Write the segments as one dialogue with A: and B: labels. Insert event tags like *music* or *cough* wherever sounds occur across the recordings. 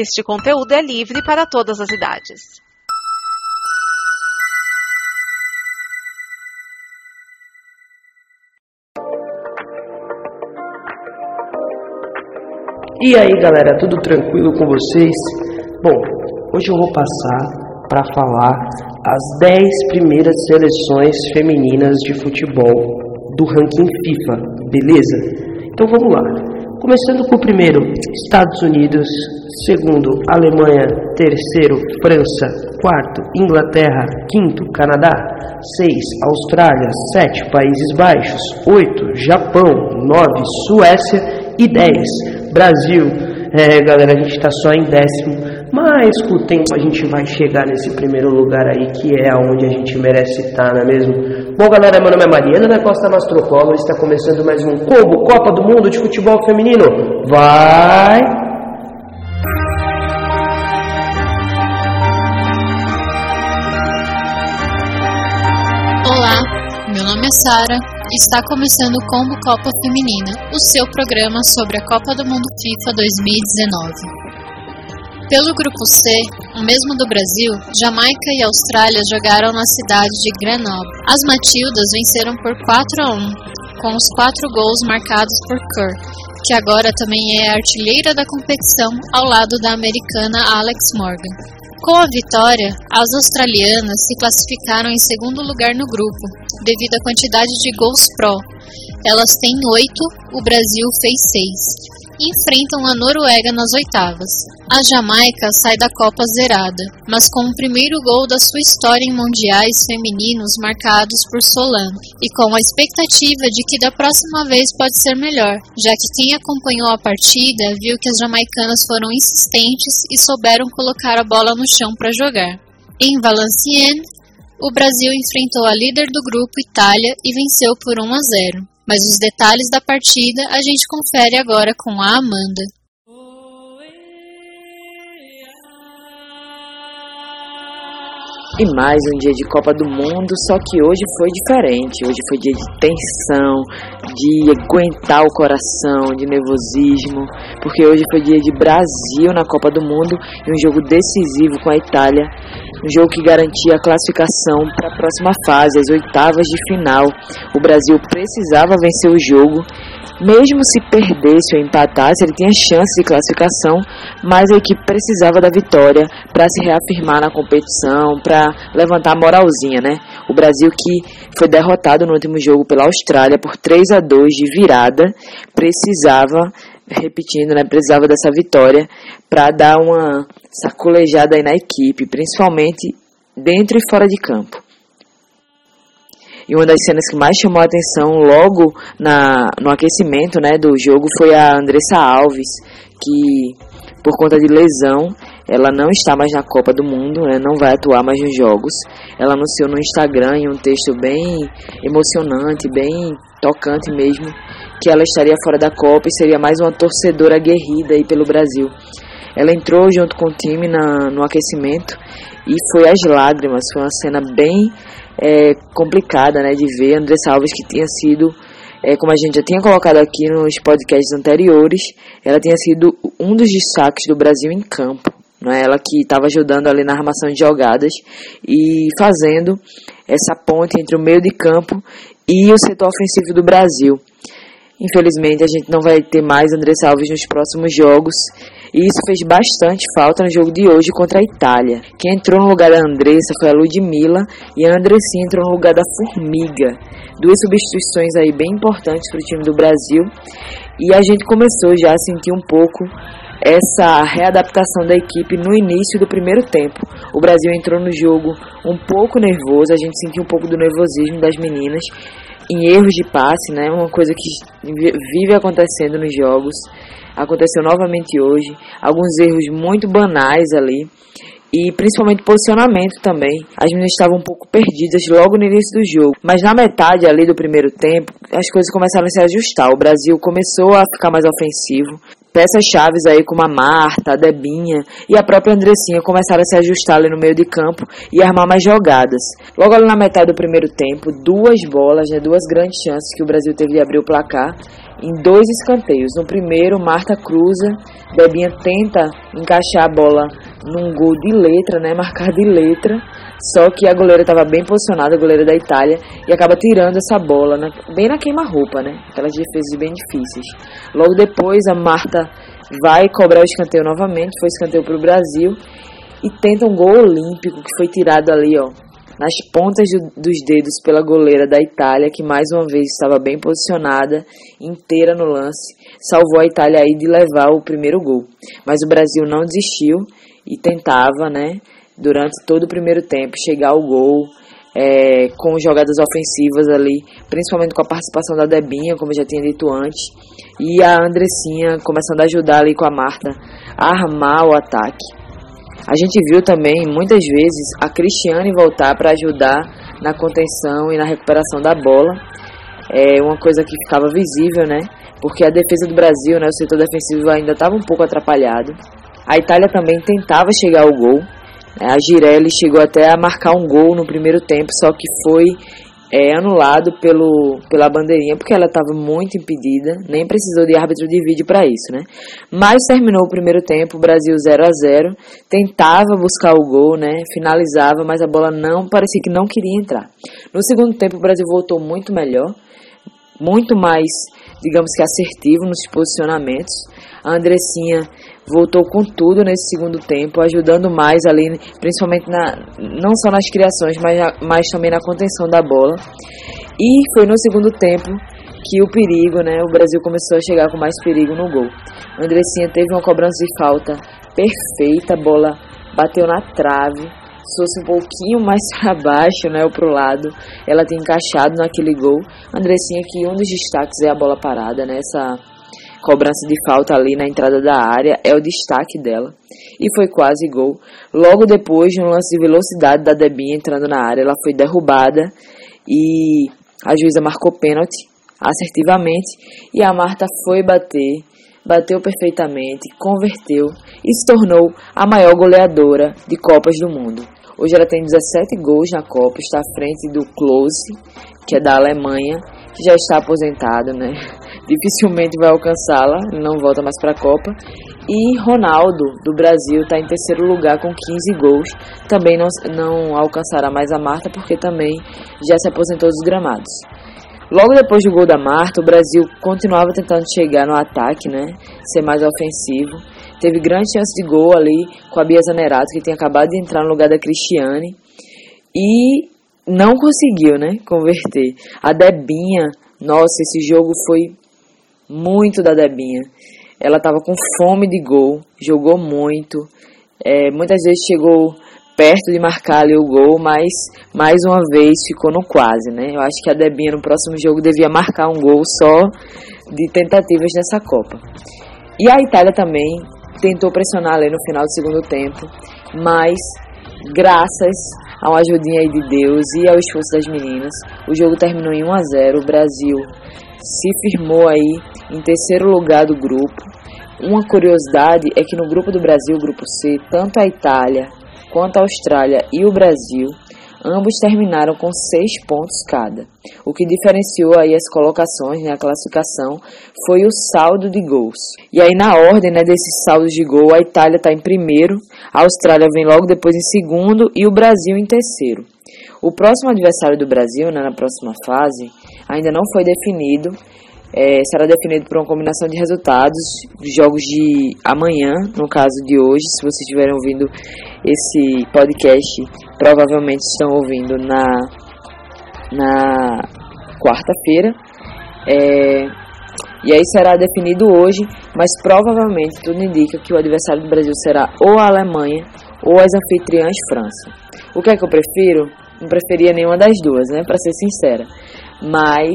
A: Este conteúdo é livre para todas as idades.
B: E aí galera, tudo tranquilo com vocês? Bom, hoje eu vou passar para falar as 10 primeiras seleções femininas de futebol do ranking FIFA, beleza? Então vamos lá. Começando com o primeiro, Estados Unidos, segundo, Alemanha, terceiro, França, quarto, Inglaterra, quinto, Canadá, seis, Austrália, sete, Países Baixos, oito, Japão, nove, Suécia. E dez, Brasil. É, galera, a gente está só em décimo, mas com o tempo a gente vai chegar nesse primeiro lugar aí, que é onde a gente merece estar, não é mesmo? Bom, galera, meu nome é Mariana da Costa Mastrocolo, está começando mais um Combo Copa do Mundo de Futebol Feminino. Vai!
C: Olá, meu nome é Sara Está começando o Combo Copa Feminina, o seu programa sobre a Copa do Mundo FIFA 2019. Pelo grupo C, o mesmo do Brasil, Jamaica e Austrália jogaram na cidade de Grenoble. As Matildas venceram por 4 a 1, com os quatro gols marcados por Kerr, que agora também é artilheira da competição ao lado da americana Alex Morgan. Com a vitória, as australianas se classificaram em segundo lugar no grupo, devido à quantidade de gols pró. Elas têm oito, o Brasil fez seis enfrentam a Noruega nas oitavas. A Jamaica sai da Copa zerada, mas com o primeiro gol da sua história em mundiais femininos marcados por Solano, e com a expectativa de que da próxima vez pode ser melhor, já que quem acompanhou a partida viu que as jamaicanas foram insistentes e souberam colocar a bola no chão para jogar. Em Valenciennes, o Brasil enfrentou a líder do grupo Itália e venceu por 1 a 0. Mas os detalhes da partida a gente confere agora com a Amanda.
D: E mais um dia de Copa do Mundo, só que hoje foi diferente. Hoje foi dia de tensão, de aguentar o coração, de nervosismo, porque hoje foi dia de Brasil na Copa do Mundo e um jogo decisivo com a Itália um jogo que garantia a classificação para a próxima fase, as oitavas de final. O Brasil precisava vencer o jogo, mesmo se perdesse ou empatasse, ele tinha chance de classificação, mas a equipe precisava da vitória para se reafirmar na competição, para levantar a moralzinha, né? O Brasil que foi derrotado no último jogo pela Austrália por 3 a 2 de virada, precisava repetindo, né, precisava dessa vitória para dar uma sacolejada aí na equipe, principalmente dentro e fora de campo. E uma das cenas que mais chamou a atenção logo na, no aquecimento né, do jogo foi a Andressa Alves, que por conta de lesão ela não está mais na Copa do Mundo, né, não vai atuar mais nos jogos. Ela anunciou no Instagram em um texto bem emocionante, bem tocante mesmo, que ela estaria fora da Copa e seria mais uma torcedora aguerrida aí pelo Brasil. Ela entrou junto com o time na, no aquecimento e foi às lágrimas. Foi uma cena bem é, complicada né, de ver. Andressa Alves, que tinha sido, é, como a gente já tinha colocado aqui nos podcasts anteriores, ela tinha sido um dos destaques do Brasil em campo. Não é? Ela que estava ajudando ali na armação de jogadas e fazendo essa ponte entre o meio de campo e o setor ofensivo do Brasil. Infelizmente, a gente não vai ter mais Andressa Alves nos próximos jogos. E isso fez bastante falta no jogo de hoje contra a Itália. Quem entrou no lugar da Andressa foi a Ludmilla e a Andressinha entrou no lugar da Formiga. Duas substituições aí bem importantes para o time do Brasil. E a gente começou já a sentir um pouco essa readaptação da equipe no início do primeiro tempo. O Brasil entrou no jogo um pouco nervoso, a gente sentiu um pouco do nervosismo das meninas em erros de passe, né? Uma coisa que vive acontecendo nos jogos. Aconteceu novamente hoje. Alguns erros muito banais ali. E principalmente posicionamento também. As meninas estavam um pouco perdidas logo no início do jogo. Mas na metade ali do primeiro tempo, as coisas começaram a se ajustar. O Brasil começou a ficar mais ofensivo. Peças chaves aí como a Marta, a Debinha e a própria Andressinha começaram a se ajustar ali no meio de campo e armar mais jogadas. Logo ali na metade do primeiro tempo, duas bolas, né, duas grandes chances que o Brasil teve de abrir o placar em dois escanteios. No primeiro, Marta cruza, Debinha tenta encaixar a bola num gol de letra, né, marcar de letra, só que a goleira estava bem posicionada, a goleira da Itália, e acaba tirando essa bola, né, bem na queima-roupa, né? Aquelas defesas bem difíceis. Logo depois, a Marta vai cobrar o escanteio novamente, foi escanteio para o Brasil, e tenta um gol olímpico que foi tirado ali, ó, nas pontas do, dos dedos pela goleira da Itália, que mais uma vez estava bem posicionada, inteira no lance, salvou a Itália aí de levar o primeiro gol. Mas o Brasil não desistiu e tentava, né, durante todo o primeiro tempo, chegar ao gol, é, com jogadas ofensivas ali, principalmente com a participação da Debinha, como eu já tinha dito antes, e a Andressinha começando a ajudar ali com a Marta a armar o ataque. A gente viu também muitas vezes a Cristiane voltar para ajudar na contenção e na recuperação da bola. É uma coisa que ficava visível, né? Porque a defesa do Brasil, né, o setor defensivo ainda estava um pouco atrapalhado. A Itália também tentava chegar ao gol, a Girelli chegou até a marcar um gol no primeiro tempo, só que foi é, anulado pelo, pela bandeirinha, porque ela estava muito impedida, nem precisou de árbitro de vídeo para isso, né? Mas terminou o primeiro tempo, Brasil 0 a 0 tentava buscar o gol, né? Finalizava, mas a bola não parecia que não queria entrar. No segundo tempo, o Brasil voltou muito melhor, muito mais, digamos que assertivo nos posicionamentos. A Andressinha voltou com tudo nesse segundo tempo, ajudando mais ali, principalmente na, não só nas criações, mas, mas também na contenção da bola. E foi no segundo tempo que o perigo, né, o Brasil começou a chegar com mais perigo no gol. A Andressinha teve uma cobrança de falta perfeita, a bola bateu na trave, se fosse um pouquinho mais *laughs* para baixo, né, ou o lado, ela tem encaixado naquele gol. Andressinha que um dos destaques é a bola parada, né, essa cobrança de falta ali na entrada da área é o destaque dela. E foi quase gol. Logo depois de um lance de velocidade da Debinha entrando na área, ela foi derrubada e a juíza marcou pênalti assertivamente e a Marta foi bater, bateu perfeitamente, converteu e se tornou a maior goleadora de Copas do Mundo. Hoje ela tem 17 gols na Copa, está à frente do Klose, que é da Alemanha, já está aposentado, né? *laughs* dificilmente vai alcançá-la, não volta mais para a Copa. E Ronaldo, do Brasil, está em terceiro lugar com 15 gols. Também não, não alcançará mais a Marta, porque também já se aposentou dos gramados. Logo depois do gol da Marta, o Brasil continuava tentando chegar no ataque, né? Ser mais ofensivo. Teve grande chance de gol ali com a Bia Zanerato, que tinha acabado de entrar no lugar da Cristiane. E não conseguiu, né? Converter. A Debinha, nossa, esse jogo foi muito da Debinha. Ela estava com fome de gol, jogou muito, é, muitas vezes chegou perto de marcar ali o gol, mas mais uma vez ficou no quase, né? Eu acho que a Debinha no próximo jogo devia marcar um gol só de tentativas nessa Copa. E a Itália também tentou pressionar ali no final do segundo tempo, mas graças a uma ajudinha aí de Deus e ao esforço das meninas, o jogo terminou em 1 a 0. O Brasil se firmou aí em terceiro lugar do grupo. Uma curiosidade é que no grupo do Brasil, grupo C, tanto a Itália quanto a Austrália e o Brasil, ambos terminaram com seis pontos cada. O que diferenciou aí as colocações, né, a classificação, foi o saldo de gols. E aí na ordem né, desses saldos de gol, a Itália está em primeiro, a Austrália vem logo depois em segundo e o Brasil em terceiro. O próximo adversário do Brasil, né, na próxima fase, ainda não foi definido. É, será definido por uma combinação de resultados dos jogos de amanhã, no caso de hoje. Se vocês estiverem ouvindo esse podcast, provavelmente estão ouvindo na, na quarta-feira. É, e aí será definido hoje, mas provavelmente tudo indica que o adversário do Brasil será ou a Alemanha ou as anfitriãs França. O que é que eu prefiro? Não preferia nenhuma das duas, né? Para ser sincera mas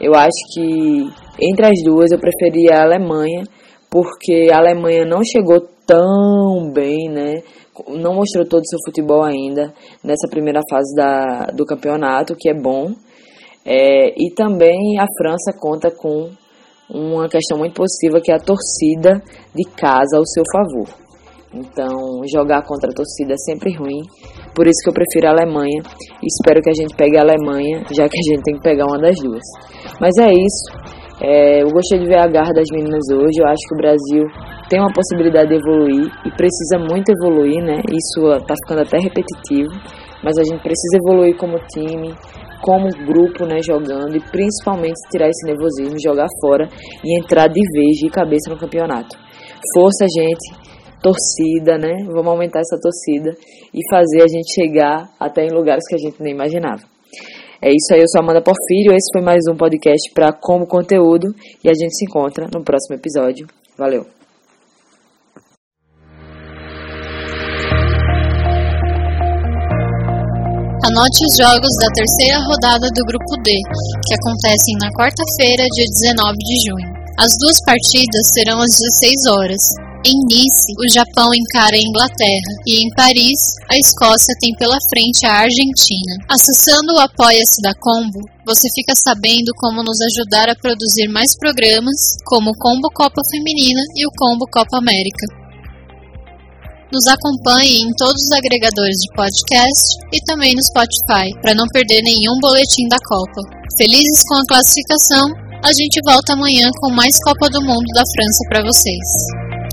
D: eu acho que entre as duas eu preferia a Alemanha, porque a Alemanha não chegou tão bem, né? Não mostrou todo o seu futebol ainda nessa primeira fase da, do campeonato, que é bom. É, e também a França conta com uma questão muito positiva que é a torcida de casa ao seu favor. Então, jogar contra a torcida é sempre ruim. Por isso que eu prefiro a Alemanha. Espero que a gente pegue a Alemanha, já que a gente tem que pegar uma das duas. Mas é isso. É, eu gostei de ver a garra das meninas hoje. Eu acho que o Brasil tem uma possibilidade de evoluir e precisa muito evoluir, né? Isso tá ficando até repetitivo. Mas a gente precisa evoluir como time, como grupo, né, jogando e principalmente tirar esse nervosismo, jogar fora e entrar de vez de cabeça no campeonato. Força, gente torcida, né? Vamos aumentar essa torcida e fazer a gente chegar até em lugares que a gente nem imaginava. É isso aí, eu sou Amanda Porfírio, esse foi mais um podcast para Como Conteúdo e a gente se encontra no próximo episódio. Valeu!
C: Anote os jogos da terceira rodada do Grupo D, que acontecem na quarta-feira, dia 19 de junho. As duas partidas serão às 16 horas, em Nice, o Japão encara a Inglaterra e em Paris, a Escócia tem pela frente a Argentina. Acessando o Apoia-se da Combo, você fica sabendo como nos ajudar a produzir mais programas, como o Combo Copa Feminina e o Combo Copa América. Nos acompanhe em todos os agregadores de podcast e também no Spotify, para não perder nenhum boletim da Copa. Felizes com a classificação, a gente volta amanhã com mais Copa do Mundo da França para vocês.